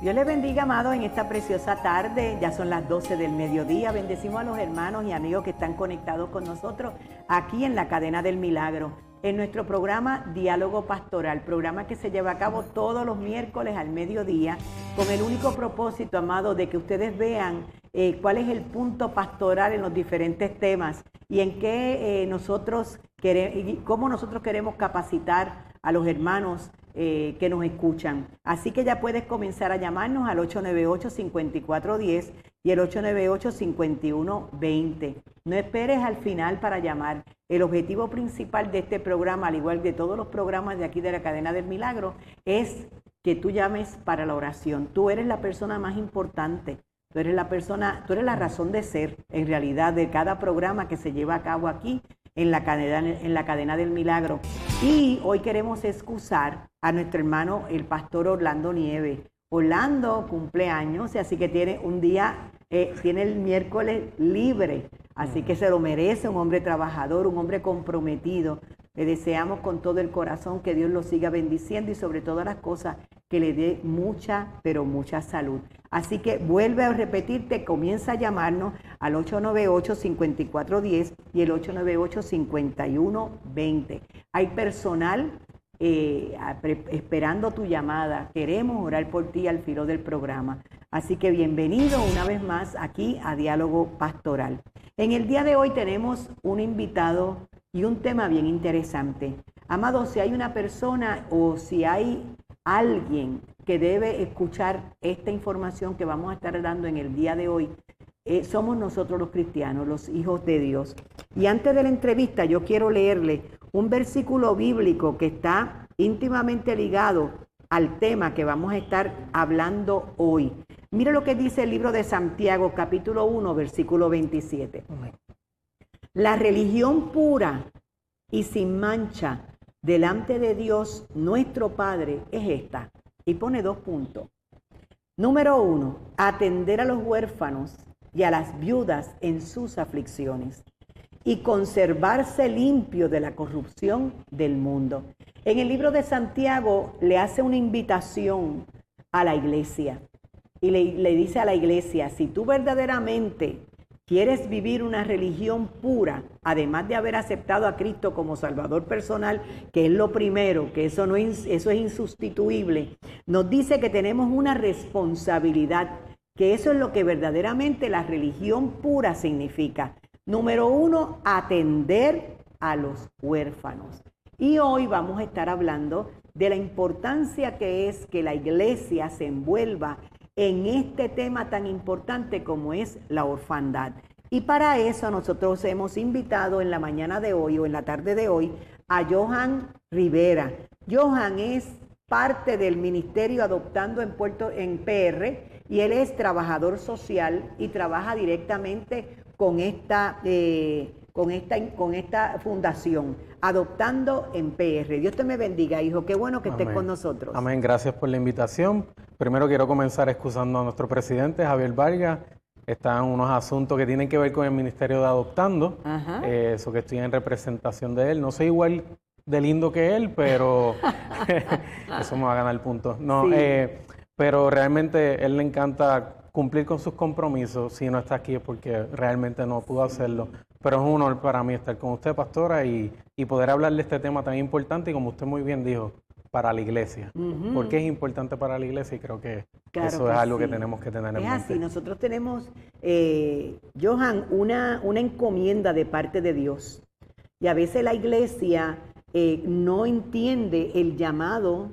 Dios les bendiga, amados, en esta preciosa tarde. Ya son las 12 del mediodía. Bendecimos a los hermanos y amigos que están conectados con nosotros aquí en la cadena del milagro. En nuestro programa Diálogo Pastoral, programa que se lleva a cabo todos los miércoles al mediodía, con el único propósito, amado, de que ustedes vean eh, cuál es el punto pastoral en los diferentes temas y en qué eh, nosotros queremos, cómo nosotros queremos capacitar a los hermanos eh, que nos escuchan. Así que ya puedes comenzar a llamarnos al 898-5410 y el 898-5120. No esperes al final para llamar. El objetivo principal de este programa, al igual que todos los programas de aquí de la cadena del milagro, es que tú llames para la oración. Tú eres la persona más importante. Tú eres la persona, tú eres la razón de ser, en realidad, de cada programa que se lleva a cabo aquí en la cadena, en la cadena del milagro. Y hoy queremos excusar a nuestro hermano, el pastor Orlando Nieve. Orlando cumpleaños, así que tiene un día, eh, tiene el miércoles libre, así que se lo merece, un hombre trabajador, un hombre comprometido. Le deseamos con todo el corazón que Dios lo siga bendiciendo y sobre todas las cosas que le dé mucha, pero mucha salud. Así que vuelve a repetirte, comienza a llamarnos al 898-5410 y el 898-5120. Hay personal eh, esperando tu llamada. Queremos orar por ti al filo del programa. Así que bienvenido una vez más aquí a Diálogo Pastoral. En el día de hoy tenemos un invitado y un tema bien interesante. Amado, si hay una persona o si hay alguien que debe escuchar esta información que vamos a estar dando en el día de hoy, eh, somos nosotros los cristianos, los hijos de Dios. Y antes de la entrevista yo quiero leerle un versículo bíblico que está íntimamente ligado al tema que vamos a estar hablando hoy. Mire lo que dice el libro de Santiago capítulo 1 versículo 27. La religión pura y sin mancha delante de Dios nuestro Padre es esta. Y pone dos puntos. Número uno, atender a los huérfanos y a las viudas en sus aflicciones y conservarse limpio de la corrupción del mundo. En el libro de Santiago le hace una invitación a la iglesia y le, le dice a la iglesia, si tú verdaderamente quieres vivir una religión pura, además de haber aceptado a Cristo como Salvador personal, que es lo primero, que eso, no es, eso es insustituible, nos dice que tenemos una responsabilidad, que eso es lo que verdaderamente la religión pura significa. Número uno, atender a los huérfanos. Y hoy vamos a estar hablando de la importancia que es que la iglesia se envuelva en este tema tan importante como es la orfandad. Y para eso nosotros hemos invitado en la mañana de hoy o en la tarde de hoy a Johan Rivera. Johan es parte del ministerio adoptando en Puerto en PR y él es trabajador social y trabaja directamente con esta eh, con esta, con esta fundación, adoptando en PR. Dios te me bendiga, hijo. Qué bueno que estés con nosotros. Amén. Gracias por la invitación. Primero quiero comenzar excusando a nuestro presidente, Javier Vargas. Están unos asuntos que tienen que ver con el Ministerio de Adoptando. Eh, eso que estoy en representación de él. No soy igual de lindo que él, pero eso me va a ganar puntos. No, eh, pero realmente él le encanta cumplir con sus compromisos. Si no está aquí es porque realmente no pudo hacerlo. Pero es un honor para mí estar con usted, pastora, y, poder hablar de este tema tan importante y como usted muy bien dijo, para la iglesia. Porque es importante para la iglesia y creo que eso es algo que tenemos que tener en mente. Es así, nosotros tenemos, eh, Johan, una, una encomienda de parte de Dios. Y a veces la iglesia eh, no entiende el llamado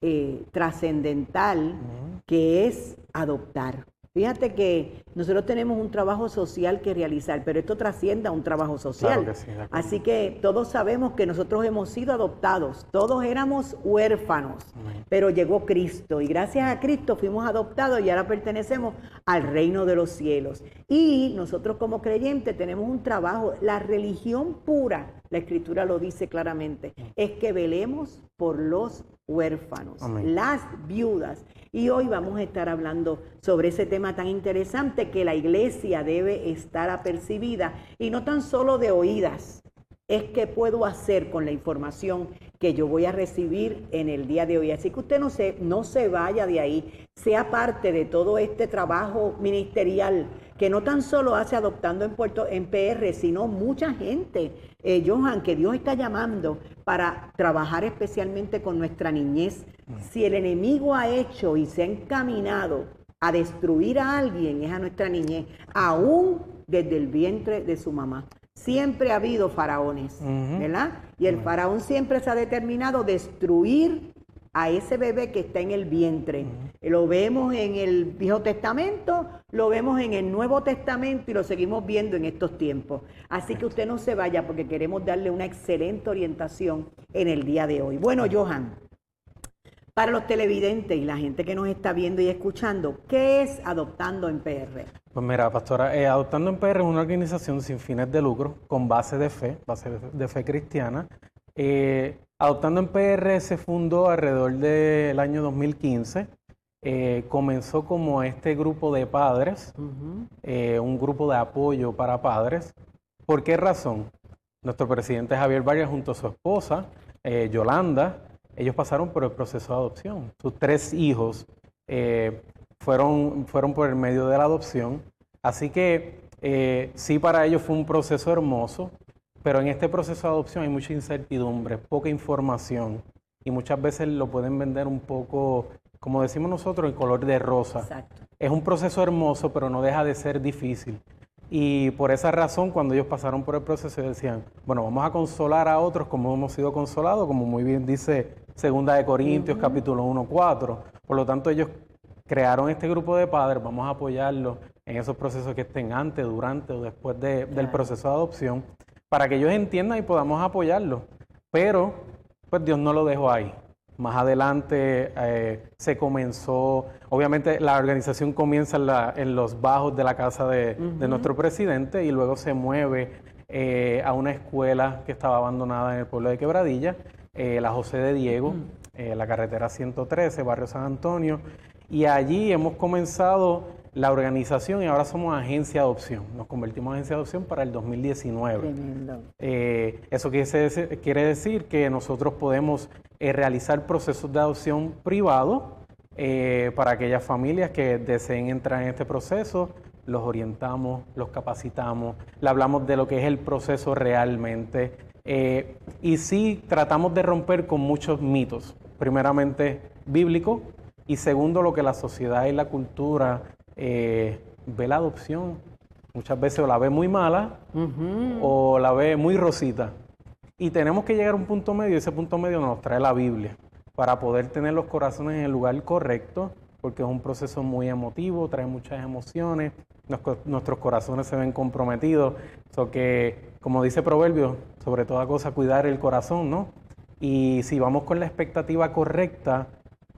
eh, trascendental que es adoptar. Fíjate que nosotros tenemos un trabajo social que realizar, pero esto trasciende a un trabajo social. Así que todos sabemos que nosotros hemos sido adoptados, todos éramos huérfanos, pero llegó Cristo y gracias a Cristo fuimos adoptados y ahora pertenecemos al reino de los cielos. Y nosotros como creyentes tenemos un trabajo, la religión pura, la escritura lo dice claramente, es que velemos por los huérfanos, las viudas. Y hoy vamos a estar hablando sobre ese tema tan interesante que la iglesia debe estar apercibida y no tan solo de oídas. Es qué puedo hacer con la información que yo voy a recibir en el día de hoy. Así que usted no se, no se vaya de ahí, sea parte de todo este trabajo ministerial que no tan solo hace adoptando en Puerto en PR, sino mucha gente, eh, Johan, que Dios está llamando para trabajar especialmente con nuestra niñez. Si el enemigo ha hecho y se ha encaminado a destruir a alguien, es a nuestra niñez, aún desde el vientre de su mamá. Siempre ha habido faraones, ¿verdad? Y el faraón siempre se ha determinado destruir a ese bebé que está en el vientre. Lo vemos en el Viejo Testamento, lo vemos en el Nuevo Testamento y lo seguimos viendo en estos tiempos. Así que usted no se vaya porque queremos darle una excelente orientación en el día de hoy. Bueno, Johan, para los televidentes y la gente que nos está viendo y escuchando, ¿qué es Adoptando en PR? Pues mira, pastora, eh, Adoptando en PR es una organización sin fines de lucro, con base de fe, base de fe cristiana. Eh, Adoptando en PR se fundó alrededor del año 2015. Eh, comenzó como este grupo de padres, un grupo de apoyo para padres. ¿Por qué razón? Nuestro presidente Javier Vargas junto a su esposa, Yolanda, ellos pasaron por el proceso de adopción. Sus tres hijos eh, fueron, fueron por el medio de la adopción. Así que eh, sí, para ellos fue un proceso hermoso, pero en este proceso de adopción hay mucha incertidumbre, poca información y muchas veces lo pueden vender un poco, como decimos nosotros, en color de rosa. Exacto. Es un proceso hermoso, pero no deja de ser difícil. Y por esa razón, cuando ellos pasaron por el proceso, decían, bueno, vamos a consolar a otros como hemos sido consolados, como muy bien dice Segunda de Corintios, capítulo 1, 4. Por lo tanto, ellos crearon este grupo de padres, vamos a apoyarlos en esos procesos que estén antes, durante o después del proceso de adopción, para que ellos entiendan y podamos apoyarlos. Pero, pues Dios no lo dejó ahí. Más adelante eh, se comenzó, obviamente la organización comienza en, los bajos de la casa de, nuestro presidente y luego se mueve eh, a una escuela que estaba abandonada en el pueblo de Quebradilla, eh, la José de Diego, la carretera 113, barrio San Antonio, y allí hemos comenzado la organización y ahora somos agencia de adopción. Nos convertimos en agencia de adopción para el 2019. Eh, eso quiere decir, que nosotros podemos eh, realizar procesos de adopción privado eh, para aquellas familias que deseen entrar en este proceso. Los orientamos, los capacitamos, le hablamos de lo que es el proceso realmente. Y sí tratamos de romper con muchos mitos. Primeramente, bíblico, y segundo, lo que la sociedad y la cultura eh, ve la adopción. Muchas veces o la ve muy mala o la ve muy rosita. Y tenemos que llegar a un punto medio, y ese punto medio nos trae la Biblia, para poder tener los corazones en el lugar correcto, porque es un proceso muy emotivo, trae muchas emociones, nuestros corazones se ven comprometidos. So que, como dice Proverbio, sobre toda cosa cuidar el corazón, ¿no? Y si vamos con la expectativa correcta,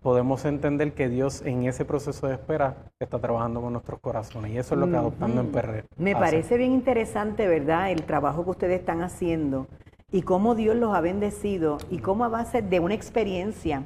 podemos entender que Dios en ese proceso de espera está trabajando con nuestros corazones. Y eso es lo que adoptando en PR. Me parece bien interesante, ¿verdad? El trabajo que ustedes están haciendo y cómo Dios los ha bendecido y cómo a base de una experiencia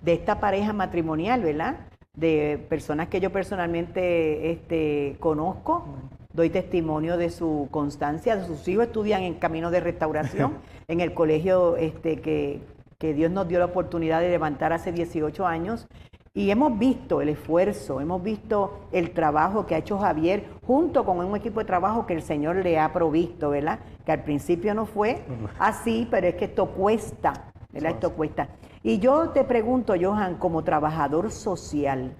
de esta pareja matrimonial, ¿verdad? De personas que yo personalmente este, conozco, doy testimonio de su constancia, de sus hijos estudian en camino de restauración en el colegio este, que, que Dios nos dio la oportunidad de levantar hace 18 años. Y hemos visto el esfuerzo, hemos visto el trabajo que ha hecho Javier junto con un equipo de trabajo que el Señor le ha provisto, ¿verdad? Que al principio no fue así, pero es que esto cuesta, ¿verdad? Esto cuesta. Y yo te pregunto, Johan, como trabajador social,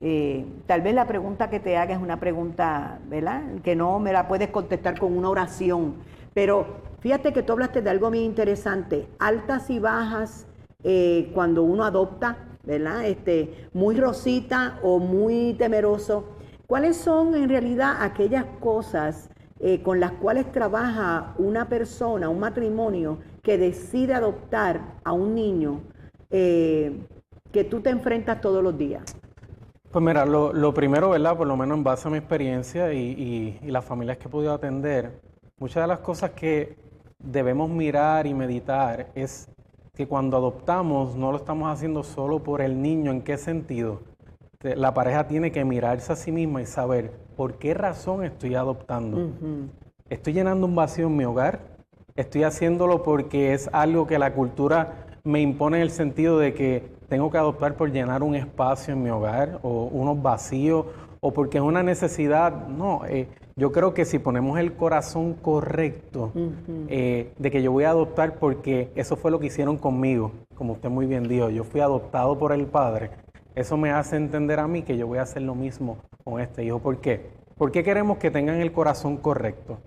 eh, tal vez la pregunta que te haga es una pregunta, ¿verdad? Que no me la puedes contestar con una oración, pero Fíjate que tú hablaste de algo muy interesante, altas y bajas eh, cuando uno adopta, ¿verdad? Este, muy rosita o muy temeroso. ¿Cuáles son en realidad aquellas cosas eh, con las cuales trabaja una persona, un matrimonio que decide adoptar a un niño eh, que tú te enfrentas todos los días? Pues mira, lo, primero, ¿verdad? Por lo menos en base a mi experiencia y, y las familias que he podido atender, muchas de las cosas que debemos mirar y meditar es que cuando adoptamos no lo estamos haciendo solo por el niño. ¿En qué sentido? La pareja tiene que mirarse a sí misma y saber por qué razón estoy adoptando. ¿Estoy llenando un vacío en mi hogar? estoy haciéndolo porque es algo que la cultura me impone en el sentido de que tengo que adoptar por llenar un espacio en mi hogar o unos vacíos o porque es una necesidad. No, eh, yo creo que si ponemos el corazón correcto eh, de que yo voy a adoptar porque eso fue lo que hicieron conmigo, como usted muy bien dijo, yo fui adoptado por el Padre, eso me hace entender a mí que yo voy a hacer lo mismo con este hijo. ¿Por qué? ¿Por qué queremos que tengan el corazón correcto?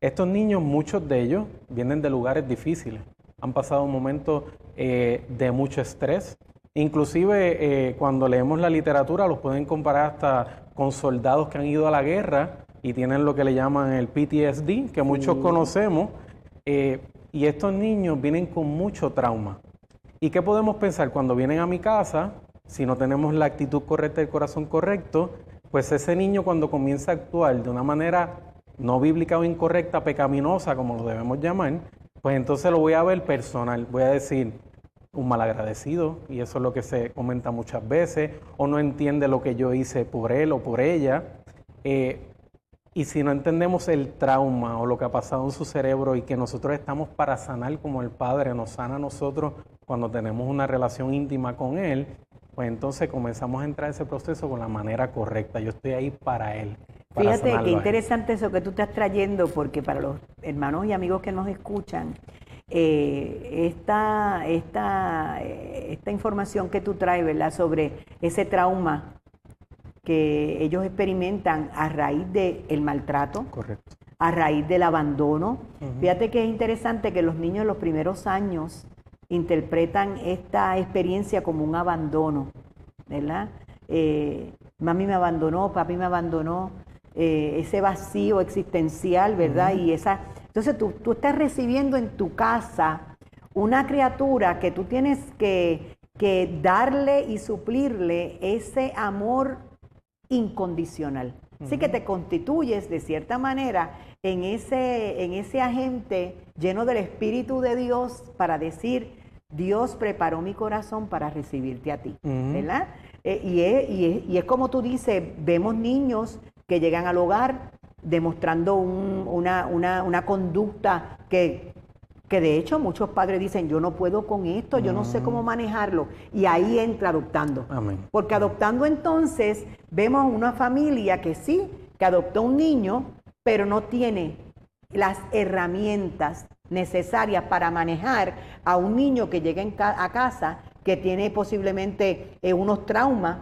Estos niños, muchos de ellos, vienen de lugares difíciles, han pasado momentos eh, de mucho estrés, Inclusive eh, cuando leemos la literatura los pueden comparar hasta con soldados que han ido a la guerra y tienen lo que le llaman el PTSD, que muchos conocemos, eh, y estos niños vienen con mucho trauma. ¿Y qué podemos pensar cuando vienen a mi casa? Si no tenemos la actitud correcta, el corazón correcto, pues ese niño cuando comienza a actuar de una manera no bíblica o incorrecta, pecaminosa, como lo debemos llamar, pues entonces lo voy a ver personal. Voy a decir, un malagradecido, y eso es lo que se comenta muchas veces, o no entiende lo que yo hice por él o por ella. Eh, y si no entendemos el trauma o lo que ha pasado en su cerebro y que nosotros estamos para sanar como el Padre nos sana a nosotros cuando tenemos una relación íntima con Él, pues entonces comenzamos a entrar en ese proceso con la manera correcta. Yo estoy ahí para Él. Fíjate qué interesante eso que tú estás trayendo, porque para los hermanos y amigos que nos escuchan, eh, esta, esta, eh, esta información que tú traes, ¿verdad? Sobre ese trauma que ellos experimentan a raíz del maltrato, Correcto. a raíz del abandono. Fíjate que es interesante que los niños en los primeros años interpretan esta experiencia como un abandono, ¿verdad? Eh, mami me abandonó, papi me abandonó, ese vacío existencial, ¿verdad? Y esa entonces tú, estás recibiendo en tu casa una criatura que tú tienes que, darle y suplirle ese amor incondicional. Así que te constituyes de cierta manera en ese, en ese agente lleno del Espíritu de Dios para decir, Dios preparó mi corazón para recibirte a ti, ¿verdad? Eh, y, es, y es como tú dices, vemos niños que llegan al hogar demostrando una, conducta que, que de hecho muchos padres dicen, yo no puedo con esto, yo no sé cómo mm. manejarlo. Y ahí entra adoptando. Porque adoptando entonces vemos una familia que sí, que adoptó un niño, pero no tiene las herramientas necesarias para manejar a un niño que llega a casa que tiene posiblemente eh, unos traumas,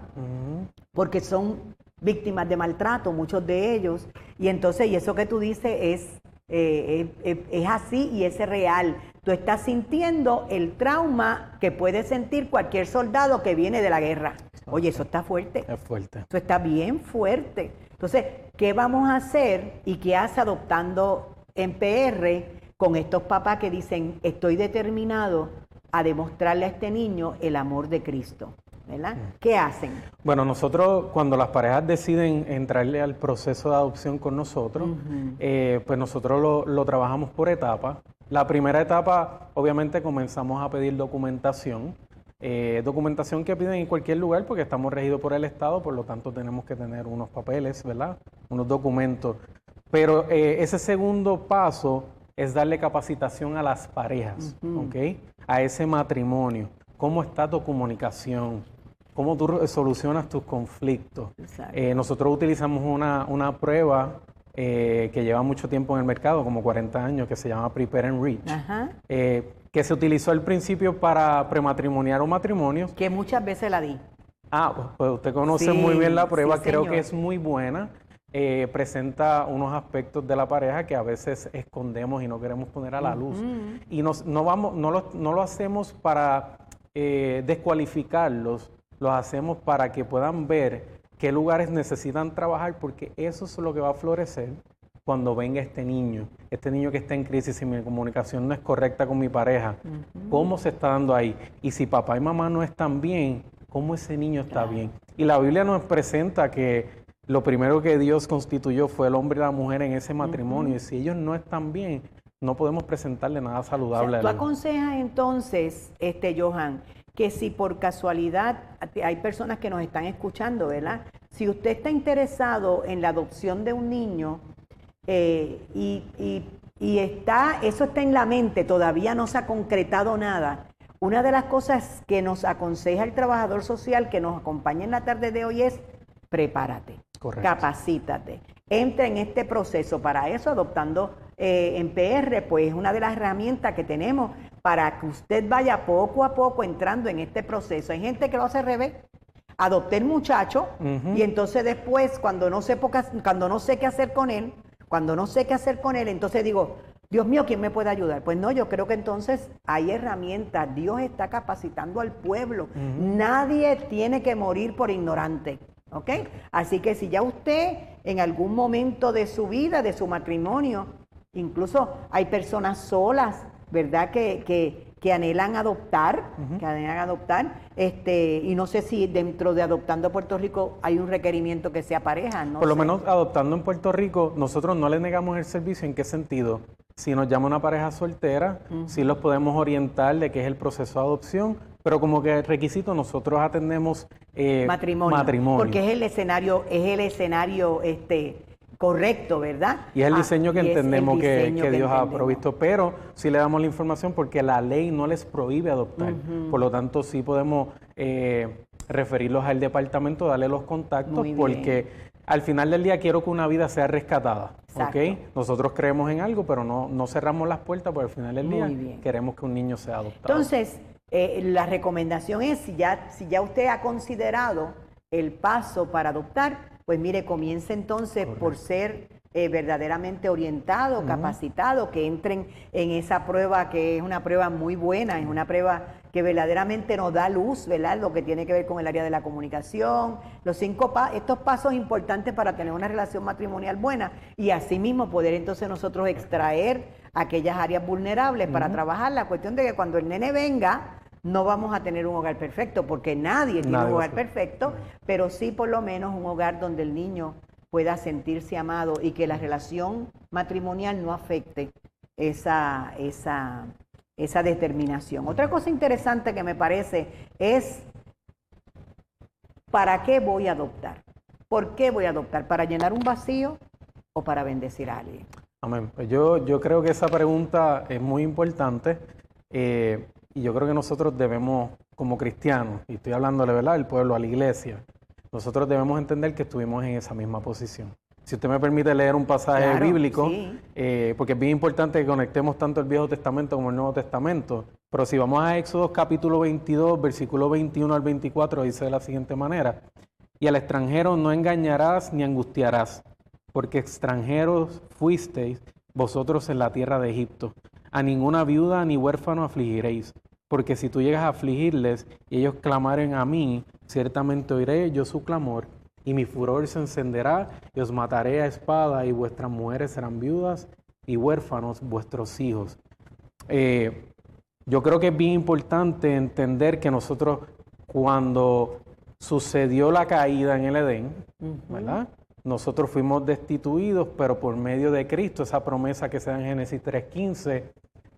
porque son víctimas de maltrato, muchos de ellos. Y entonces, y eso que tú dices es, eh, es, así y es real. Tú estás sintiendo el trauma que puede sentir cualquier soldado que viene de la guerra. Oye, eso está fuerte. Es fuerte. Eso está bien fuerte. Entonces, ¿qué vamos a hacer y qué hace adoptando en PR con estos papás que dicen, estoy determinado a demostrarle a este niño el amor de Cristo? ¿Verdad? ¿Qué hacen? Bueno, nosotros cuando las parejas deciden entrarle al proceso de adopción con nosotros, eh, pues nosotros lo, trabajamos por etapas. La primera etapa, obviamente, comenzamos a pedir documentación. Eh, documentación que piden en cualquier lugar porque estamos regidos por el Estado, por lo tanto tenemos que tener unos papeles, ¿verdad? Unos documentos. Pero eh, ese segundo paso es darle capacitación a las parejas, ¿ok? A ese matrimonio. ¿Cómo está tu comunicación? Cómo tú solucionas tus conflictos. Eh, nosotros utilizamos una, prueba eh, que lleva mucho tiempo en el mercado, como 40 años, que se llama Prepare and Reach, eh, que se utilizó al principio para prematrimoniar o matrimonio. Que muchas veces la di. Ah, pues, usted conoce muy bien la prueba, creo que es muy buena. presenta unos aspectos de la pareja que a veces escondemos y no queremos poner a la luz. Y no, vamos, no, lo, no lo hacemos para descualificarlos, los hacemos para que puedan ver qué lugares necesitan trabajar, porque eso es lo que va a florecer cuando venga este niño, este niño que está en crisis y mi comunicación no es correcta con mi pareja, cómo se está dando ahí. Y si papá y mamá no están bien, cómo ese niño está bien. Y la Biblia nos presenta que lo primero que Dios constituyó fue el hombre y la mujer en ese matrimonio. Y si ellos no están bien, no podemos presentarle nada saludable. O ¿Tú aconsejas entonces, este Johan, que si por casualidad hay personas que nos están escuchando, ¿verdad? Si usted está interesado en la adopción de un niño eh, y, y está, eso está en la mente, todavía no se ha concretado nada. Una de las cosas que nos aconseja el trabajador social que nos acompaña en la tarde de hoy es prepárate, capacítate, entra en este proceso. Para eso, adoptando eh, en PR, pues es una de las herramientas que tenemos para que usted vaya poco a poco entrando en este proceso. Hay gente que lo hace al revés. Adopté el muchacho y entonces después, cuando no, sé cuando no sé qué hacer con él, cuando no sé qué hacer con él, entonces digo, Dios mío, ¿quién me puede ayudar? Pues no, yo creo que entonces hay herramientas. Dios está capacitando al pueblo. Nadie tiene que morir por ignorante. ¿Ok? Así que si ya usted en algún momento de su vida, de su matrimonio, incluso hay personas solas, ¿verdad? Que, que, que anhelan adoptar, que anhelan adoptar, este, y no sé si dentro de Adoptando Puerto Rico hay un requerimiento que sea pareja, ¿no? Por lo menos adoptando en Puerto Rico, nosotros no le negamos el servicio, ¿en qué sentido? Si nos llama una pareja soltera, sí los podemos orientar de qué es el proceso de adopción, pero como que requisito nosotros atendemos eh, matrimonio, matrimonio, porque es el escenario, es el escenario, este, correcto, ¿verdad? Y es el ah, diseño que entendemos que, Dios ha provisto, pero sí le damos la información porque la ley no les prohíbe adoptar. Por lo tanto, sí podemos eh, referirlos al departamento, darle los contactos, porque al final del día quiero que una vida sea rescatada. ¿ok? Nosotros creemos en algo, pero no, no cerramos las puertas porque al final del día queremos que un niño sea adoptado. Entonces, eh, la recomendación es, si ya, si ya usted ha considerado el paso para adoptar, pues mire, comience entonces por ser eh, verdaderamente orientado, capacitado, que entren en esa prueba que es una prueba muy buena, es una prueba que verdaderamente nos da luz, ¿verdad? Lo que tiene que ver con el área de la comunicación, los cinco estos pasos importantes para tener una relación matrimonial buena y asimismo poder entonces nosotros extraer aquellas áreas vulnerables para trabajar. La cuestión de que cuando el nene venga, no vamos a tener un hogar perfecto, porque nadie tiene un hogar perfecto, pero sí por lo menos un hogar donde el niño pueda sentirse amado y que la relación matrimonial no afecte esa, esa, esa determinación. Otra cosa interesante que me parece es, ¿para qué voy a adoptar? ¿Por qué voy a adoptar? ¿Para llenar un vacío o para bendecir a alguien? Amén. Pues yo, yo creo que esa pregunta es muy importante. Eh, y yo creo que nosotros debemos, como cristianos, y estoy hablándole, ¿verdad?, al pueblo, a la iglesia, nosotros debemos entender que estuvimos en esa misma posición. Si usted me permite leer un pasaje bíblico, eh, porque es bien importante que conectemos tanto el Viejo Testamento como el Nuevo Testamento, pero si vamos a Éxodo capítulo 22, versículo 21 al 24, dice de la siguiente manera, y al extranjero no engañarás ni angustiarás, porque extranjeros fuisteis vosotros en la tierra de Egipto. A ninguna viuda ni huérfano afligiréis, porque si tú llegas a afligirles y ellos clamaren a mí, ciertamente oiré yo su clamor, y mi furor se encenderá, y os mataré a espada, y vuestras mujeres serán viudas, y huérfanos vuestros hijos. Eh, yo creo que es bien importante entender que nosotros, cuando sucedió la caída en el Edén, ¿verdad? Nosotros fuimos destituidos, pero por medio de Cristo, esa promesa que se da en Génesis 3.15,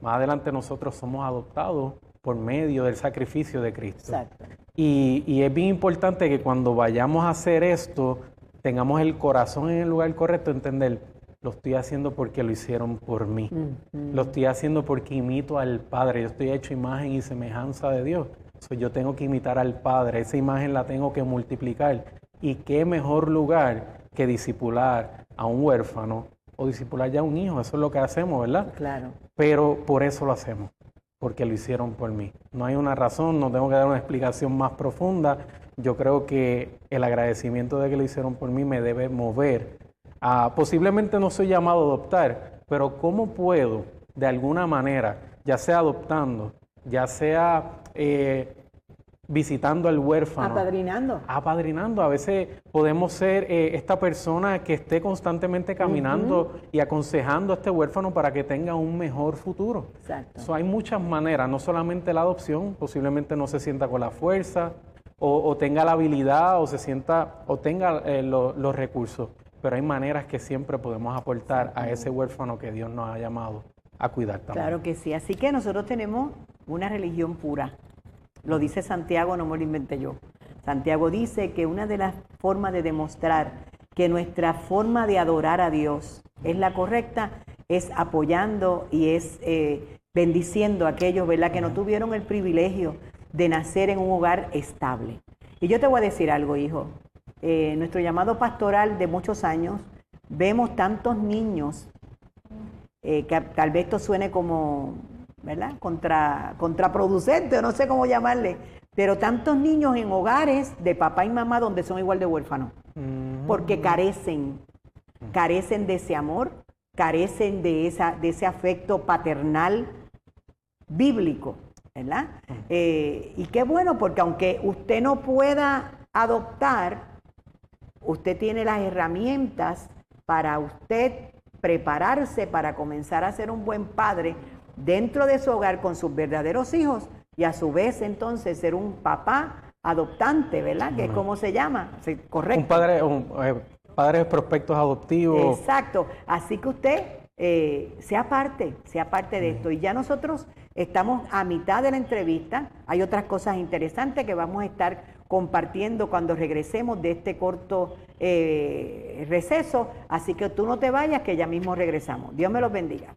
más adelante nosotros somos adoptados por medio del sacrificio de Cristo. Y, es bien importante que cuando vayamos a hacer esto, tengamos el corazón en el lugar correcto, entender, lo estoy haciendo porque lo hicieron por mí. Lo estoy haciendo porque imito al Padre. Yo estoy hecho imagen y semejanza de Dios. yo tengo que imitar al Padre. Esa imagen la tengo que multiplicar. Y qué mejor lugar que disipular a un huérfano o disipular ya a un hijo. Eso es lo que hacemos, ¿verdad? Claro. Pero por eso lo hacemos porque lo hicieron por mí. No hay una razón, no tengo que dar una explicación más profunda. Yo creo que el agradecimiento de que lo hicieron por mí me debe mover a, posiblemente no soy llamado a adoptar, pero ¿cómo puedo de alguna manera, ya sea adoptando, ya sea eh, visitando al huérfano. Apadrinando. Apadrinando. A veces podemos ser eh, esta persona que esté constantemente caminando y aconsejando a este huérfano para que tenga un mejor futuro. Exacto. hay muchas maneras, no solamente la adopción, posiblemente no se sienta con la fuerza o, tenga la habilidad o se sienta o tenga eh, los recursos, pero hay maneras que siempre podemos aportar a ese huérfano que Dios nos ha llamado a cuidar también. Claro que sí, así que nosotros tenemos una religión pura lo dice Santiago, no me lo inventé yo. Santiago dice que una de las formas de demostrar que nuestra forma de adorar a Dios es la correcta es apoyando y es eh, bendiciendo a aquellos, ¿verdad?, que no tuvieron el privilegio de nacer en un hogar estable. Y yo te voy a decir algo, hijo. Eh, nuestro llamado pastoral de muchos años, vemos tantos niños, eh, que tal vez esto suene como, ¿verdad?, Contra, contraproducente, o no sé cómo llamarle, pero tantos niños en hogares de papá y mamá donde son igual de huérfanos, porque carecen, carecen de ese amor, carecen de, esa, de ese afecto paternal bíblico, ¿verdad? Eh, y qué bueno, porque aunque usted no pueda adoptar, usted tiene las herramientas para usted prepararse para comenzar a ser un buen padre dentro de su hogar con sus verdaderos hijos y a su vez entonces ser un papá adoptante, ¿verdad? Que es como se llama, correcto. Un padre, un, eh, padres prospectos adoptivos. Exacto, así que usted eh, sea parte, sea parte de esto. Y ya nosotros estamos a mitad de la entrevista, hay otras cosas interesantes que vamos a estar compartiendo cuando regresemos de este corto eh, receso, así que tú no te vayas, que ya mismo regresamos. Dios me los bendiga.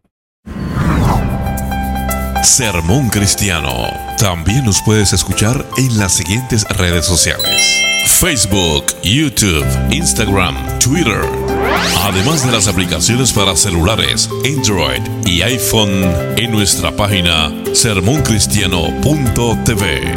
Sermón Cristiano. También nos puedes escuchar en las siguientes redes sociales. Facebook, YouTube, Instagram, Twitter. Además de las aplicaciones para celulares, Android y iPhone en nuestra página sermoncristiano.tv.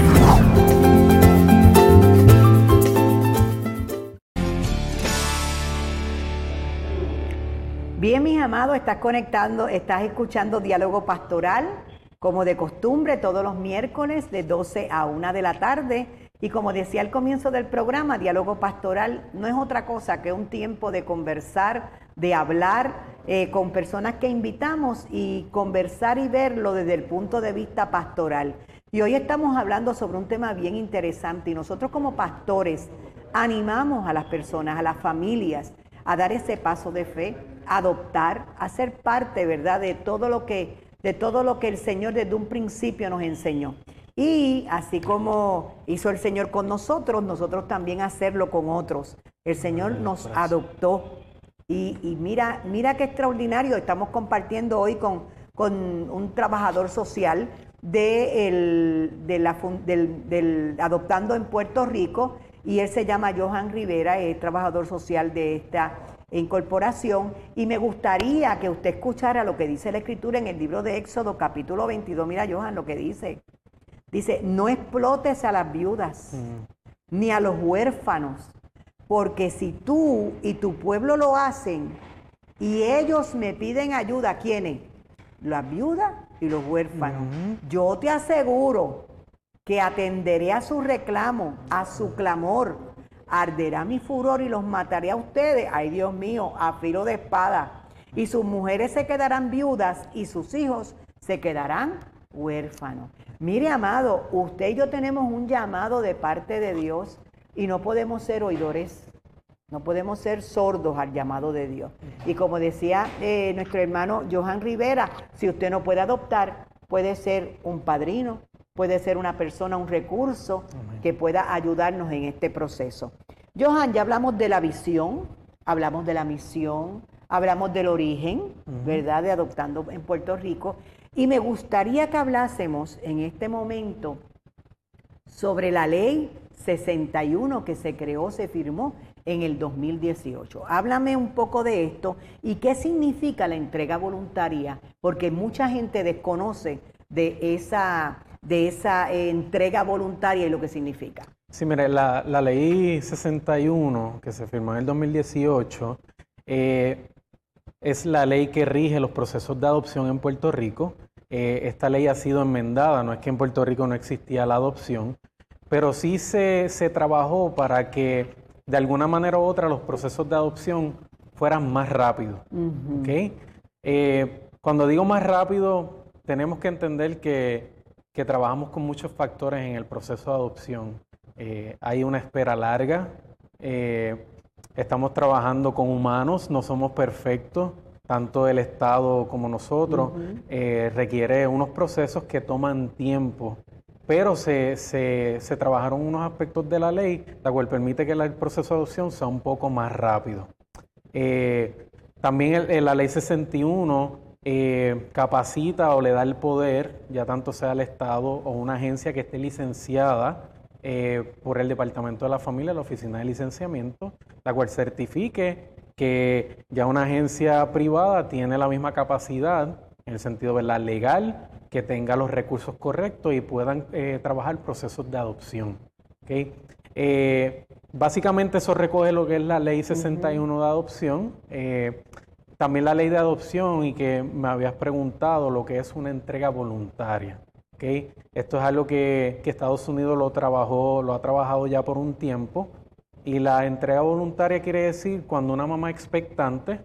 Bien, mis amados, estás conectando, estás escuchando Diálogo Pastoral como de costumbre, todos los miércoles de 12 a 1 de la tarde. Y como decía al comienzo del programa, Diálogo Pastoral no es otra cosa que un tiempo de conversar, de hablar eh, con personas que invitamos y conversar y verlo desde el punto de vista pastoral. Y hoy estamos hablando sobre un tema bien interesante y nosotros como pastores animamos a las personas, a las familias, a dar ese paso de fe, a adoptar, a ser parte, ¿verdad?, de todo lo que de todo lo que el Señor desde un principio nos enseñó. Y así como hizo el Señor con nosotros, nosotros también hacerlo con otros. El Señor nos adoptó. Y, mira, mira qué extraordinario. Estamos compartiendo hoy con, con un trabajador social de, del, del Adoptando en Puerto Rico y él se llama Johan Rivera, es trabajador social de esta incorporación y me gustaría que usted escuchara lo que dice la escritura en el libro de Éxodo capítulo 22. Mira, Johan, lo que dice. Dice, no explotes a las viudas mm. ni a los huérfanos, porque si tú y tu pueblo lo hacen y ellos me piden ayuda, ¿quiénes? Las viudas y los huérfanos. Mm. Yo te aseguro que atenderé a su reclamo, a su clamor arderá mi furor y los mataré a ustedes, ay Dios mío, a filo de espada. Y sus mujeres se quedarán viudas y sus hijos se quedarán huérfanos. Mire, amado, usted y yo tenemos un llamado de parte de Dios y no podemos ser oidores, no podemos ser sordos al llamado de Dios. Y como decía eh, nuestro hermano Johan Rivera, si usted no puede adoptar, puede ser un padrino, puede ser una persona, un recurso que pueda ayudarnos en este proceso. Johan, ya hablamos de la visión, hablamos de la misión, hablamos del origen, ¿verdad?, de Adoptando en Puerto Rico. Y me gustaría que hablásemos en este momento sobre la ley 61 que se creó, se firmó en el 2018. Háblame un poco de esto y qué significa la entrega voluntaria, porque mucha gente desconoce de esa de esa eh, entrega voluntaria y lo que significa. Sí, mire, la, ley 61 que se firmó en el 2018 eh, es la ley que rige los procesos de adopción en Puerto Rico. Eh, esta ley ha sido enmendada, no es que en Puerto Rico no existía la adopción, pero sí se, trabajó para que de alguna manera u otra los procesos de adopción fueran más rápidos. cuando digo más rápido, tenemos que entender que que trabajamos con muchos factores en el proceso de adopción. Eh, hay una espera larga, eh, estamos trabajando con humanos, no somos perfectos, tanto el Estado como nosotros, eh, requiere unos procesos que toman tiempo, pero se, se, trabajaron unos aspectos de la ley, la cual permite que el proceso de adopción sea un poco más rápido. también la ley 61 eh, capacita o le da el poder, ya tanto sea el Estado o una agencia que esté licenciada eh, por el Departamento de la Familia, la Oficina de Licenciamiento, la cual certifique que ya una agencia privada tiene la misma capacidad, en el sentido de la legal, que tenga los recursos correctos y puedan eh, trabajar procesos de adopción. básicamente eso recoge lo que es la ley 61 de adopción. También la ley de adopción y que me habías preguntado lo que es una entrega voluntaria. ¿okay? Esto es algo que, Estados Unidos lo trabajó, lo ha trabajado ya por un tiempo. Y la entrega voluntaria quiere decir cuando una mamá expectante,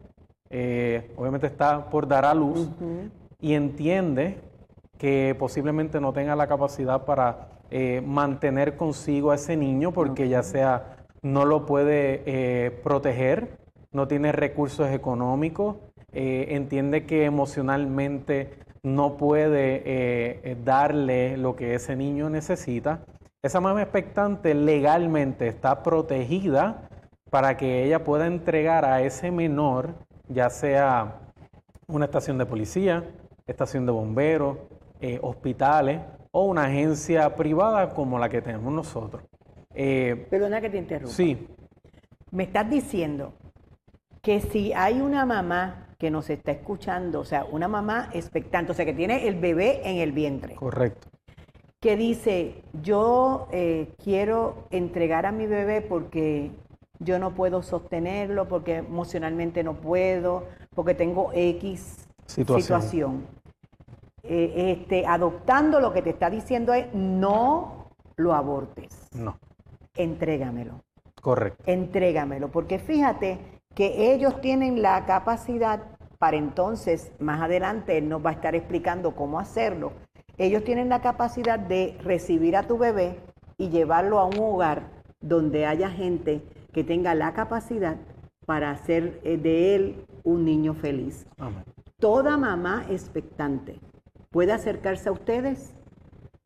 eh, obviamente está por dar a luz, y entiende que posiblemente no tenga la capacidad para eh, mantener consigo a ese niño porque ya sea no lo puede eh, proteger no tiene recursos económicos, eh, entiende que emocionalmente no puede eh, eh, darle lo que ese niño necesita, esa mamá expectante legalmente está protegida para que ella pueda entregar a ese menor, ya sea una estación de policía, estación de bomberos, hospitales o una agencia privada como la que tenemos nosotros. Perdona que te interrumpa. Sí. Me estás diciendo que si hay una mamá que nos está escuchando, o sea, una mamá expectante, o sea, que tiene el bebé en el vientre. Correcto. Que dice, yo eh, quiero entregar a mi bebé porque yo no puedo sostenerlo, porque emocionalmente no puedo, porque tengo X situación. Eh, este, adoptando lo que te está diciendo es, no lo abortes. No. Entrégamelo. Correcto. Entrégamelo, porque fíjate que ellos tienen la capacidad para entonces, más adelante, él nos va a estar explicando cómo hacerlo. Ellos tienen la capacidad de recibir a tu bebé y llevarlo a un hogar donde haya gente que tenga la capacidad para hacer eh, de él un niño feliz. Toda mamá expectante puede acercarse a ustedes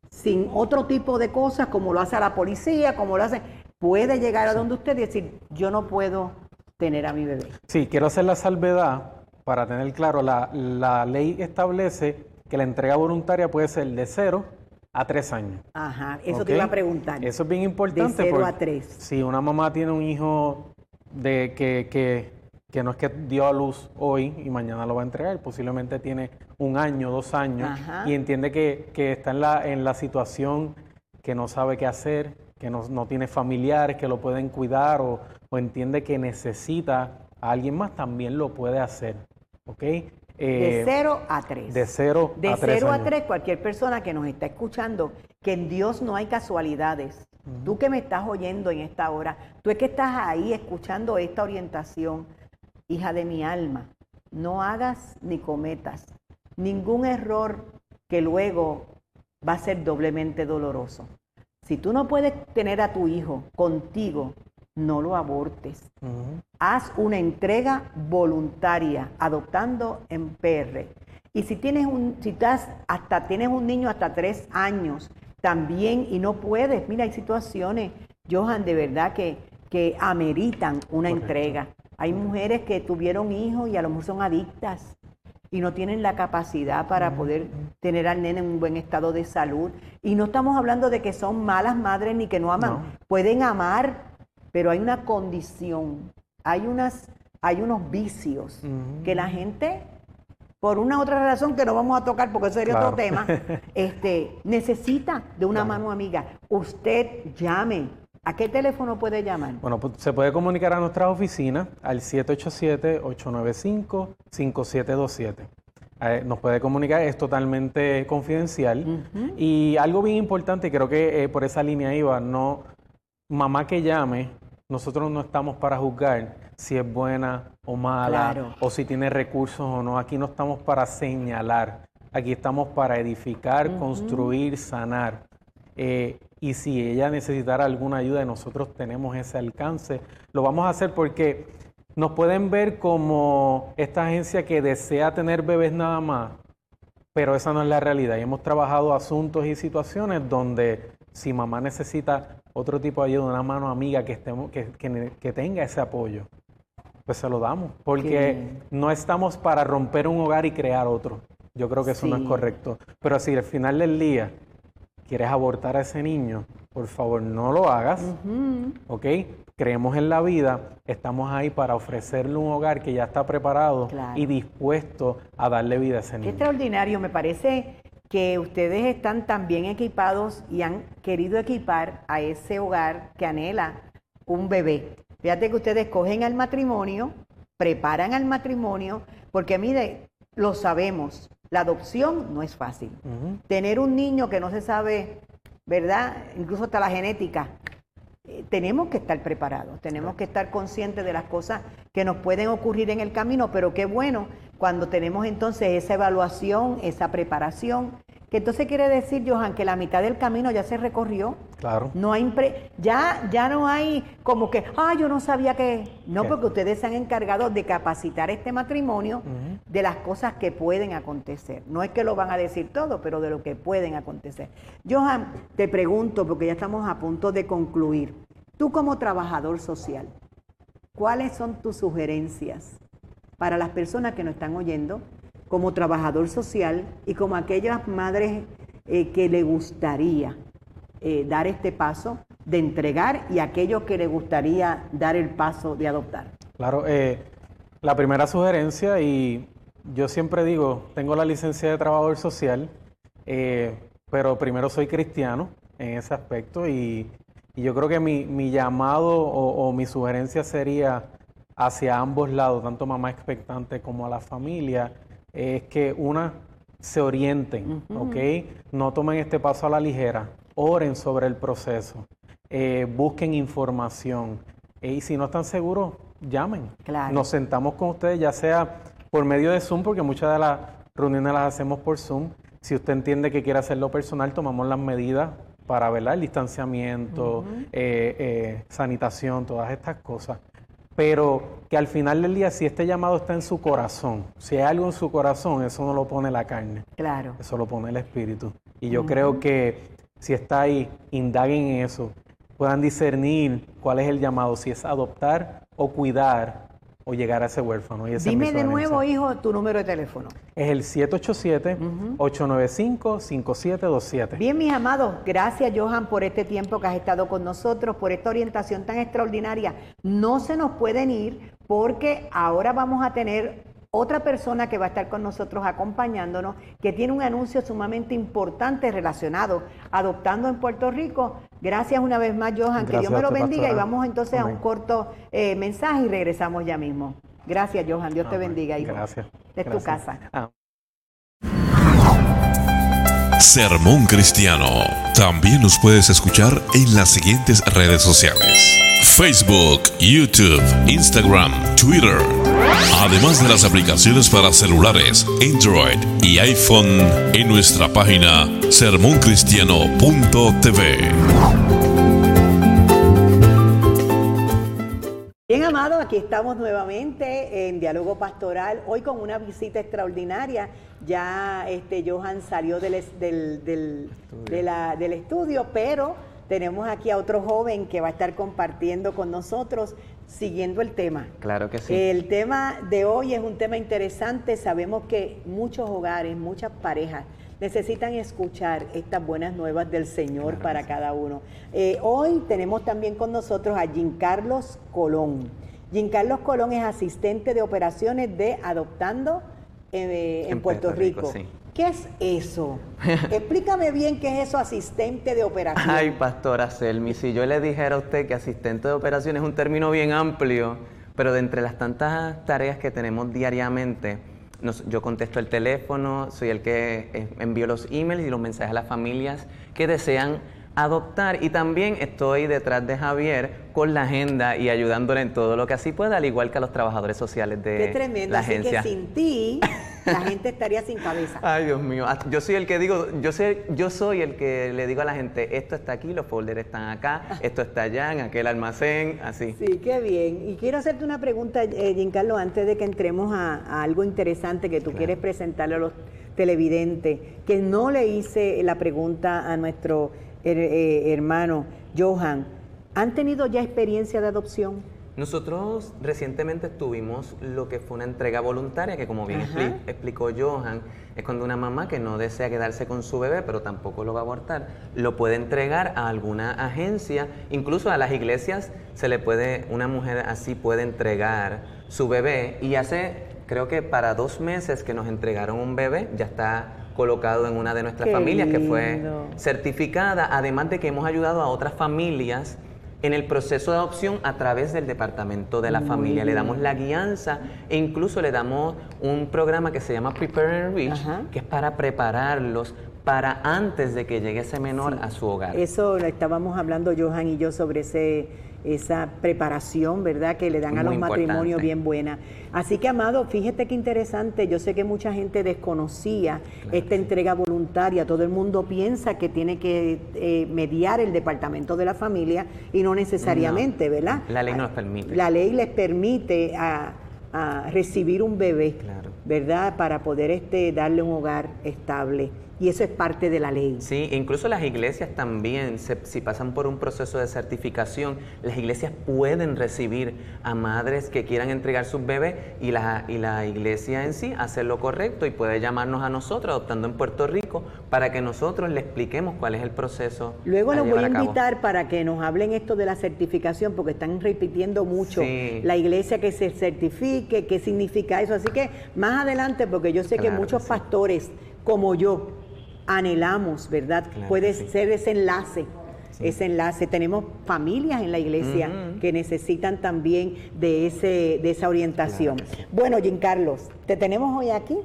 sin otro tipo de cosas, como lo hace la policía, como lo hace, puede llegar a donde usted y decir, yo no puedo tener a mi bebé. Sí, quiero hacer la salvedad para tener claro, la, ley establece que la entrega voluntaria puede ser de cero a tres años. Ajá, eso te iba a preguntar. Eso es bien importante. De cero a tres. Si una mamá tiene un hijo de que, que, no es que dio a luz hoy y mañana lo va a entregar, posiblemente tiene un año, dos años, y entiende que, está en la, en la situación que no sabe qué hacer, que no, no tiene familiares que lo pueden cuidar o, o entiende que necesita a alguien más, también lo puede hacer. ¿Ok? de 0 eh, a 3. De 0 a 3. De 0 a 3, cualquier persona que nos está escuchando, que en Dios no hay casualidades. Tú que me estás oyendo en esta hora, tú es que estás ahí escuchando esta orientación, hija de mi alma, no hagas ni cometas ningún error que luego va a ser doblemente doloroso. Si tú no puedes tener a tu hijo contigo no lo abortes. Haz una entrega voluntaria, adoptando en PR. Y si tienes un, si estás, hasta tienes un niño hasta tres años, también, y no puedes, mira, hay situaciones, Johan, de verdad que, que ameritan una entrega. Hay mujeres que tuvieron hijos y a lo mejor son adictas y no tienen la capacidad para poder tener al nene en un buen estado de salud. Y no estamos hablando de que son malas madres ni que no aman. Pueden amar, pero hay una condición, hay, unas, hay unos vicios que la gente, por una otra razón que no vamos a tocar porque eso sería otro tema, este, necesita de una mano amiga. Usted llame. ¿A qué teléfono puede llamar? Bueno, pues se puede comunicar a nuestra oficina al 787-895-5727. Eh, nos puede comunicar, es totalmente confidencial. Y algo bien importante, creo que eh, por esa línea iba, no, mamá que llame, nosotros no estamos para juzgar si es buena o mala, o si tiene recursos o no. Aquí no estamos para señalar, aquí estamos para edificar, construir, sanar. Eh, y si ella necesitara alguna ayuda, nosotros tenemos ese alcance. Lo vamos a hacer porque nos pueden ver como esta agencia que desea tener bebés nada más, pero esa no es la realidad. Y hemos trabajado asuntos y situaciones donde si mamá necesita otro tipo de ayuda, una mano amiga que, estemos, que, que, tenga ese apoyo. pues se lo damos, porque no estamos para romper un hogar y crear otro. Yo creo que eso no es correcto. Pero si al final del día quieres abortar a ese niño, por favor no lo hagas, ¿ok? Creemos en la vida, estamos ahí para ofrecerle un hogar que ya está preparado y dispuesto a darle vida a ese niño. Qué extraordinario, me parece que ustedes están tan bien equipados y han querido equipar a ese hogar que anhela un bebé. Fíjate que ustedes cogen al matrimonio, preparan al matrimonio, porque mire, lo sabemos, la adopción no es fácil. Tener un niño que no se sabe, ¿verdad? Incluso hasta la genética. Eh, tenemos que estar preparados, tenemos que estar conscientes de las cosas que nos pueden ocurrir en el camino, pero qué bueno cuando tenemos entonces esa evaluación, esa preparación que entonces quiere decir, Johan, que la mitad del camino ya se recorrió. Claro. No hay ya, ya no hay como que, ah, yo no sabía que. No, porque ustedes se han encargado de capacitar este matrimonio de las cosas que pueden acontecer. No es que lo van a decir todo, pero de lo que pueden acontecer. Johan, te pregunto, porque ya estamos a punto de concluir. Tú como trabajador social, ¿cuáles son tus sugerencias para las personas que nos están oyendo como trabajador social y como aquellas madres eh, que le gustaría eh, dar este paso de entregar y aquellos que le gustaría dar el paso de adoptar? Claro, eh, la primera sugerencia, y yo siempre digo, tengo la licencia de trabajador social, pero primero soy cristiano en ese aspecto y, yo creo que mi, llamado o mi sugerencia sería hacia ambos lados, tanto mamá expectante como a la familia, es que una se orienten, ¿ok? No tomen este paso a la ligera, oren sobre el proceso, eh, busquen información eh, y si no están seguros, llamen. Nos sentamos con ustedes, ya sea por medio de Zoom, porque muchas de las reuniones las hacemos por Zoom. Si usted entiende que quiere hacerlo personal, tomamos las medidas para ver el distanciamiento, eh, sanitación, todas estas cosas pero que al final del día, si este llamado está en su corazón, si hay algo en su corazón, eso no lo pone la carne. Claro. Eso lo pone el espíritu. Y yo creo que si está ahí, indaguen en eso, puedan discernir cuál es el llamado, si es adoptar o cuidar o llegar a ese huérfano. Dime de nuevo, hijo, tu número de teléfono. Es el 787-895-5727. Bien, mis amados, gracias Johan por este tiempo que has estado con nosotros, por esta orientación tan extraordinaria. No se nos pueden ir porque ahora vamos a tener otra persona que va a estar con nosotros acompañándonos, que tiene un anuncio sumamente importante relacionado adoptando en Puerto Rico. Gracias una vez más, Johan, que Dios me lo bendiga y vamos entonces a un corto eh, mensaje y regresamos ya mismo. Gracias, Johan, Dios te bendiga, hijo. Gracias. Es tu casa. Ah. Sermón Cristiano. También nos puedes escuchar en las siguientes redes sociales. Facebook, YouTube, Instagram, Twitter Además de las aplicaciones para celulares, Android y iPhone en nuestra página sermoncristiano.tv. Bien, amado, aquí estamos nuevamente en Diálogo Pastoral, hoy con una visita extraordinaria. Ya este Johan salió del, del, del, del estudio, pero tenemos aquí a otro joven que va a estar compartiendo con nosotros siguiendo el tema. Claro que sí. El tema de hoy es un tema interesante. Sabemos que muchos hogares, muchas parejas necesitan escuchar estas buenas nuevas del Señor para cada uno. Eh, hoy tenemos también con nosotros a Carlos Colón. Carlos Colón es asistente de operaciones de Adoptando eh, en, Puerto, Rico. ¿Qué es eso? Explícame bien qué es eso, asistente de operaciones. Ay, pastora Selmi, si yo le dijera a usted que asistente de operaciones es un término bien amplio, pero de entre las tantas tareas que tenemos diariamente, yo contesto el teléfono, soy el que envío los emails y los mensajes a las familias que desean adoptar y también estoy detrás de Javier con la agenda y ayudándole en todo lo que así pueda, al igual que a los trabajadores sociales de tremendo, la agencia. que sin ti la gente estaría sin cabeza. Ay, Dios mío. Ah, yo soy el que digo, yo sé, yo soy el que le digo a la gente, esto está aquí, los folders están acá, esto está allá, en aquel almacén, así. Sí, qué bien. Y quiero hacerte una pregunta, eh, Giancarlo, antes de que entremos a, algo interesante que tú quieres presentarle a los televidentes, que no le hice la pregunta a nuestro eh, hermano Johan. ¿Han tenido ya experiencia de adopción? Nosotros recientemente tuvimos lo que fue una entrega voluntaria, que como bien explicó Johan, es cuando una mamá que no desea quedarse con su bebé, pero tampoco lo va a abortar, lo puede entregar a alguna agencia, incluso a las iglesias se le puede, una mujer así puede entregar su bebé y hace, creo que para dos meses que nos entregaron un bebé, ya está colocado en una de nuestras familias que fue certificada, además de que hemos ayudado a otras familias en el proceso de adopción a través del departamento de la familia. Le damos la guianza e incluso le damos un programa que se llama Prepare and Reach, que es para prepararlos para antes de que llegue ese menor a su hogar. Eso estábamos hablando Johan y yo sobre ese esa preparación, ¿verdad?, que le dan a los matrimonios bien buena. Así que, Amado, fíjate qué interesante, yo sé que mucha gente desconocía esta entrega voluntaria, todo el mundo piensa que tiene que eh, mediar el departamento de la familia y no necesariamente, ¿verdad? La ley no nos permite. La ley les permite a, recibir un bebé, ¿verdad?, para poder este, darle un hogar estable y eso es parte de la ley. Sí, incluso las iglesias también, si pasan por un proceso de certificación, las iglesias pueden recibir a madres que quieran entregar sus bebés y la, y la iglesia en sí hace lo correcto y puede llamarnos a nosotros, adoptando en Puerto Rico, para que nosotros le expliquemos cuál es el proceso. Luego los voy a, invitar para que nos hablen esto de la certificación, porque están repitiendo mucho la iglesia que se certifique, qué significa eso. Así que más adelante, porque yo sé que muchos pastores como yo, anhelamos, ¿verdad? Puede ser ese enlace. Ese enlace. Tenemos familias en la iglesia que necesitan también de, ese, de esa orientación. Bueno, Jim Carlos, te tenemos hoy aquí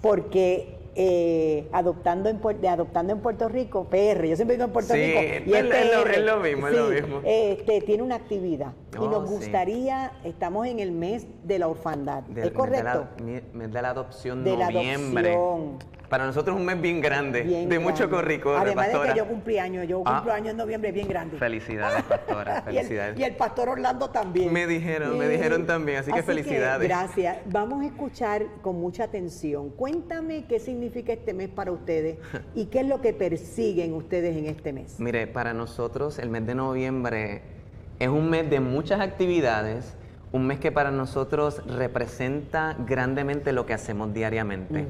porque eh, adoptando, en, adoptando en Puerto Rico, PR, yo siempre digo en Puerto Rico, y es, es, lo, mismo, es lo mismo. Este, tiene una actividad y nos oh, gustaría, estamos en el mes de la orfandad, ¿es correcto? Mes de la, adopción, de noviembre. La adopción. Para nosotros es un mes bien grande, de mucho corrico. Además de que yo cumplí años, yo ah. cumplo años en noviembre bien grande. Felicidades, pastora, felicidades. y, el, pastor Orlando también. Me dijeron, me dijeron también, así, que felicidades. gracias. Vamos a escuchar con mucha atención. Cuéntame qué significa este mes para ustedes y qué es lo que persiguen ustedes en este mes. Mire, para nosotros el mes de noviembre es un mes de muchas actividades, un mes que para nosotros representa grandemente lo que hacemos diariamente.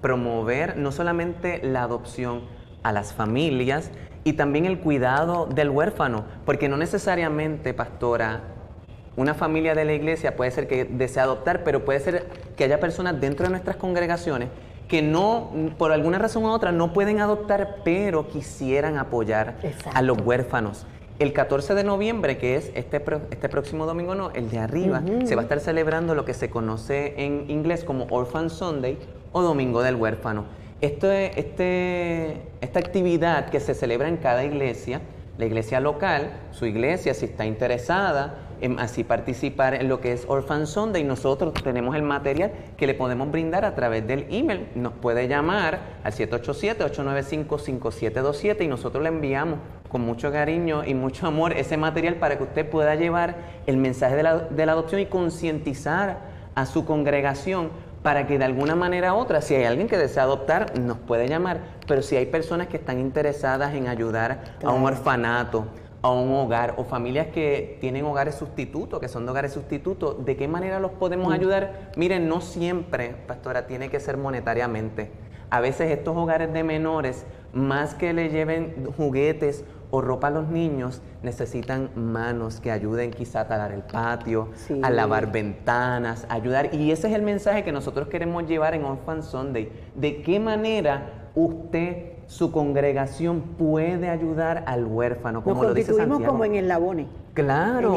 Promover no solamente la adopción a las familias y también el cuidado del huérfano, porque no necesariamente, pastora, una familia de la iglesia puede ser que desee adoptar, pero puede ser que haya personas dentro de nuestras congregaciones que no, por alguna razón u otra, no pueden adoptar, pero quisieran apoyar a los huérfanos. El 14 de noviembre, que es este, este próximo domingo, no, el de arriba, se va a estar celebrando lo que se conoce en inglés como Orphan Sunday o Domingo del Huérfano. Este, este, esta actividad que se celebra en cada iglesia, la iglesia local, su iglesia, si está interesada así participar en lo que es Orphan Sunday, nosotros tenemos el material que le podemos brindar a través del email. Nos puede llamar al 787-895-5727 y nosotros le enviamos con mucho cariño y mucho amor ese material para que usted pueda llevar el mensaje de la, de la adopción y concientizar a su congregación para que de alguna manera u otra, si hay alguien que desea adoptar, nos puede llamar, pero si hay personas que están interesadas en ayudar a un orfanato, a un hogar o familias que tienen hogares sustitutos, que son de hogares sustitutos, ¿de qué manera los podemos mm. ayudar? Miren, no siempre, pastora, tiene que ser monetariamente. A veces estos hogares de menores, más que le lleven juguetes o ropa a los niños, necesitan manos que ayuden quizá a talar el patio, a lavar ventanas, ayudar. Y ese es el mensaje que nosotros queremos llevar en Orphan Sunday. ¿De qué manera usted, su congregación, puede ayudar al huérfano? Como lo dice Santiago? como en el Labone. Claro,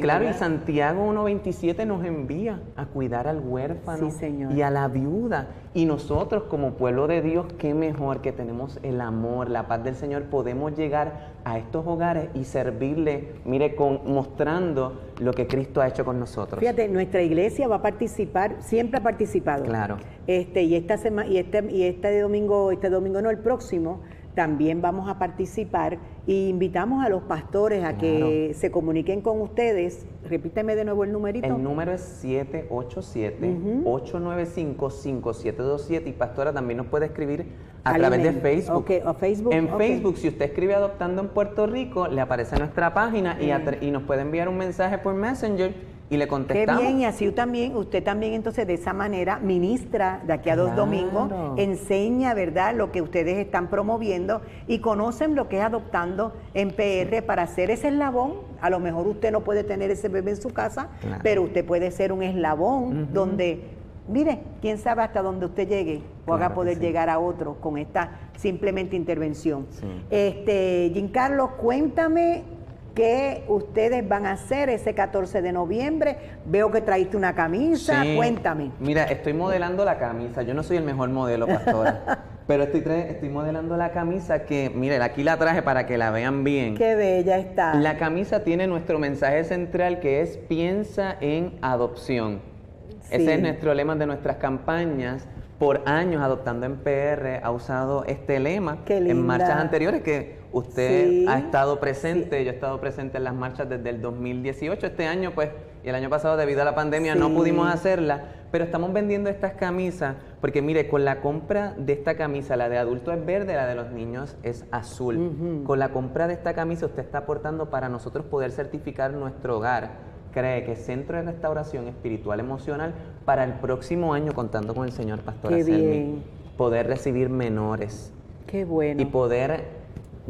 claro, y Santiago 1.27 nos envía a cuidar al huérfano y a la viuda. Y nosotros como pueblo de Dios, qué mejor que tenemos el amor, la paz del Señor, podemos llegar a estos hogares y servirle, mire, con, mostrando lo que Cristo ha hecho con nosotros. Fíjate, nuestra iglesia va a participar, siempre ha participado. Claro. Este, y esta semana, y este, y este domingo, este domingo no, el próximo, también vamos a participar y invitamos a los pastores a que se comuniquen con ustedes. Repíteme de nuevo el numerito. El número es 787-895-5727 y pastora también nos puede escribir A través de Facebook. o Facebook. En Facebook, si usted escribe Adoptando en Puerto Rico, le aparece nuestra página y, y nos puede enviar un mensaje por Messenger y le contestamos. Qué bien, y así también, usted también entonces de esa manera ministra de aquí a dos domingos, enseña, ¿verdad?, lo que ustedes están promoviendo y conocen lo que es adoptando en PR para hacer ese eslabón. A lo mejor usted no puede tener ese bebé en su casa, pero usted puede ser un eslabón donde, mire, quién sabe hasta dónde usted llegue o haga poder llegar a otro con esta simplemente intervención. Este, Giancarlo, cuéntame ¿Qué ustedes van a hacer ese 14 de noviembre? Veo que traíste una camisa, cuéntame. Mira, estoy modelando la camisa. Yo no soy el mejor modelo, pastora. pero estoy, estoy modelando la camisa que, miren, aquí la traje para que la vean bien. Qué bella está. La camisa tiene nuestro mensaje central que es piensa en adopción. Ese es nuestro lema de nuestras campañas por años adoptando en PR ha usado este lema en marchas anteriores que usted ha estado presente, yo he estado presente en las marchas desde el 2018, este año pues y el año pasado debido a la pandemia no pudimos hacerla, pero estamos vendiendo estas camisas porque mire, con la compra de esta camisa, la de adulto es verde, la de los niños es azul. Con la compra de esta camisa usted está aportando para nosotros poder certificar nuestro hogar cree que Centro de Restauración Espiritual Emocional para el próximo año, contando con el señor Pastor Aselmi, poder recibir menores. Qué bueno. Y poder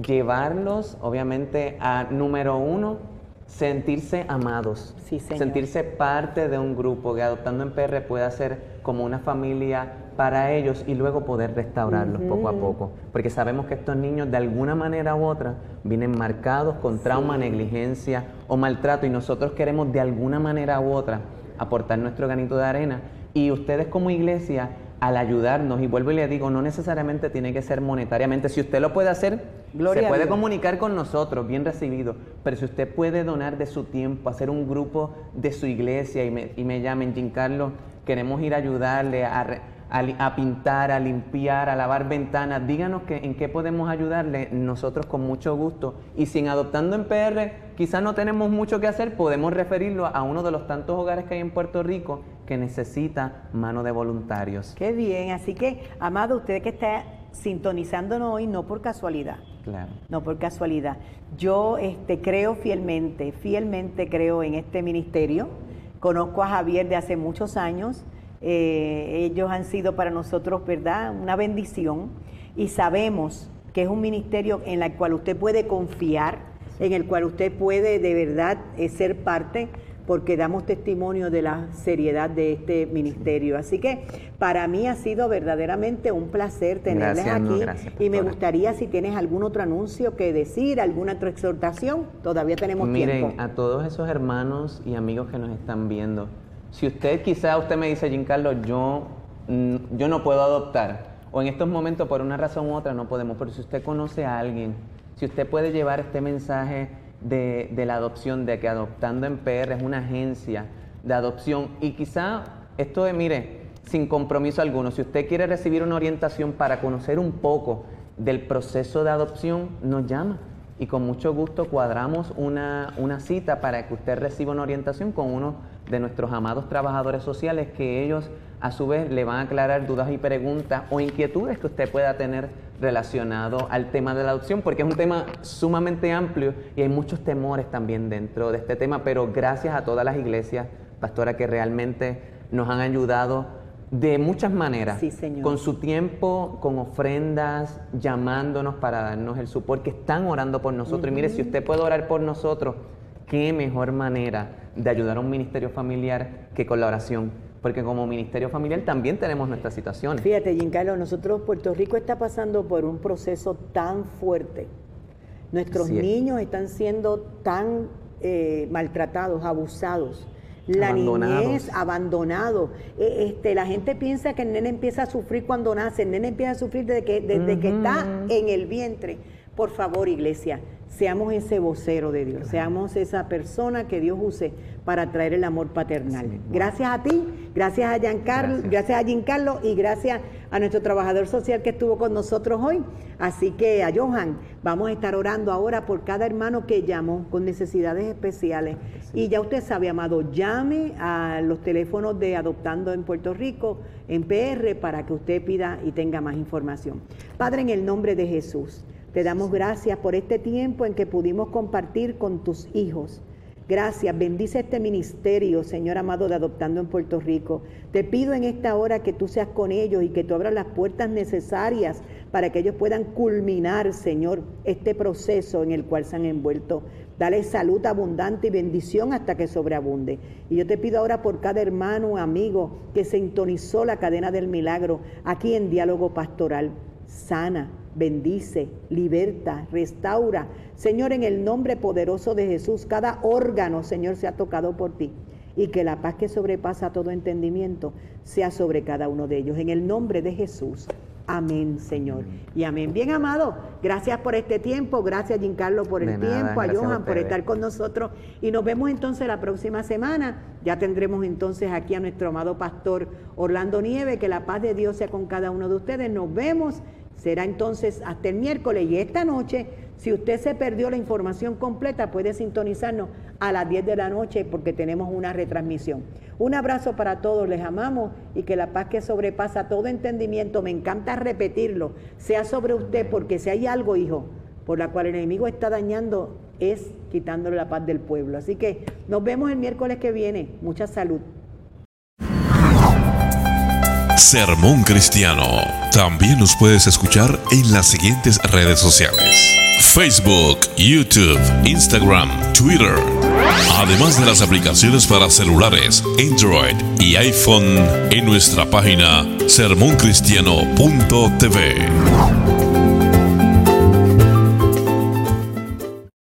llevarlos, obviamente, a número uno, sentirse amados, sí, sentirse parte de un grupo que adoptando en PR pueda ser como una familia para ellos y luego poder restaurarlos poco a poco. Porque sabemos que estos niños de alguna manera u otra vienen marcados con trauma, negligencia o maltrato y nosotros queremos de alguna manera u otra aportar nuestro granito de arena. Y ustedes como iglesia al ayudarnos, y vuelvo y le digo, no necesariamente tiene que ser monetariamente, si usted lo puede hacer, se puede comunicar con nosotros, bien recibido, pero si usted puede donar de su tiempo, hacer un grupo de su iglesia y me, y me llamen, Giancarlo, queremos ir a ayudarle a, a, pintar, a limpiar, a lavar ventanas, díganos que, en qué podemos ayudarle, nosotros con mucho gusto. Y sin Adoptando en PR, quizás no tenemos mucho que hacer, podemos referirlo a uno de los tantos hogares que hay en Puerto Rico que necesita mano de voluntarios. Qué bien, así que, amado, usted que está sintonizándonos hoy, no por casualidad. Claro. No por casualidad. Yo este, creo fielmente, fielmente creo en este ministerio. Conozco a Javier de hace muchos años eh, ellos han sido para nosotros, ¿verdad?, una bendición y sabemos que es un ministerio en el cual usted puede confiar, en el cual usted puede de verdad eh, ser parte porque damos testimonio de la seriedad de este ministerio. Así que para mí ha sido verdaderamente un placer tenerles aquí y me gustaría si tienes algún otro anuncio que decir, alguna otra exhortación, todavía tenemos tiempo. Miren, a todos esos hermanos y amigos que nos están viendo, si usted quizá usted me dice, Giancarlo, yo, mm, yo no puedo adoptar, o en estos momentos por una razón u otra no podemos, pero si usted conoce a alguien, si usted puede llevar este mensaje de, de la adopción, de que Adoptando en PR es una agencia de adopción, y quizá esto es, mire, sin compromiso alguno, si usted quiere recibir una orientación para conocer un poco del proceso de adopción, nos llama y con mucho gusto cuadramos una, una, cita para que usted reciba una orientación con uno de nuestros amados trabajadores sociales que ellos a su vez le van a aclarar dudas y preguntas o inquietudes que usted pueda tener relacionado al tema de la adopción, porque es un tema sumamente amplio y hay muchos temores también dentro de este tema, pero gracias a todas las iglesias, pastora, que realmente nos han ayudado de muchas maneras, con su tiempo, con ofrendas, llamándonos para darnos el support, que están orando por nosotros. Y mire, si usted puede orar por nosotros, qué mejor manera de ayudar a un ministerio familiar que con la oración. Porque como ministerio familiar también tenemos nuestras situaciones. Fíjate, Giancarlo, nosotros, Puerto Rico está pasando por un proceso tan fuerte. Nuestros niños están siendo tan eh, maltratados, abusados. La niñez abandonado. E, este, la gente piensa que el nene empieza a sufrir cuando nace, el nene empieza a sufrir desde que, desde que está en el vientre. Por favor, iglesia, seamos ese vocero de Dios, seamos esa persona que Dios use para traer el amor paternal. Gracias a ti, gracias a Giancarlo, gracias. gracias a Giancarlo y gracias a nuestro trabajador social que estuvo con nosotros hoy. Así que a Johan, vamos a estar orando ahora por cada hermano que llamó con necesidades especiales. Y ya usted sabe, amado, llame a los teléfonos de Adoptando en Puerto Rico, en PR, para que usted pida y tenga más información. Padre, en el nombre de Jesús. Te damos gracias por este tiempo en que pudimos compartir con tus hijos. Gracias, bendice este ministerio, Señor amado, de Adoptando en Puerto Rico. Te pido en esta hora que tú seas con ellos y que tú abras las puertas necesarias para que ellos puedan culminar, Señor, este proceso en el cual se han envuelto. Dale salud abundante y bendición hasta que sobreabunde. Y yo te pido ahora por cada hermano amigo que sintonizó la cadena del milagro aquí en Diálogo Pastoral. Sana, bendice, liberta, restaura. Señor, en el nombre poderoso de Jesús, cada órgano, Señor, se ha tocado por ti. Y que la paz que sobrepasa todo entendimiento sea sobre cada uno de ellos. En el nombre de Jesús. Amén, Señor. Y amén. Bien, amado, gracias por este tiempo. Gracias, Giancarlo, por el tiempo. A Johan por estar con nosotros. Y nos vemos entonces la próxima semana. Ya tendremos entonces aquí a nuestro amado pastor Orlando Nieve. Que la paz de Dios sea con cada uno de ustedes. Nos vemos Será entonces hasta el miércoles y esta noche, si usted se perdió la información completa, puede sintonizarnos a las 10 de la noche porque tenemos una retransmisión. Un abrazo para todos, les amamos y que la paz que sobrepasa todo entendimiento, me encanta repetirlo, sea sobre usted porque si hay algo, hijo, por la cual el enemigo está dañando, es quitándole la paz del pueblo. Así que nos vemos el miércoles que viene. Mucha salud. Sermón Cristiano. También nos puedes escuchar en las siguientes redes sociales. Facebook, YouTube, Instagram, Twitter. Además de las aplicaciones para celulares, Android y iPhone en nuestra página sermoncristiano.tv.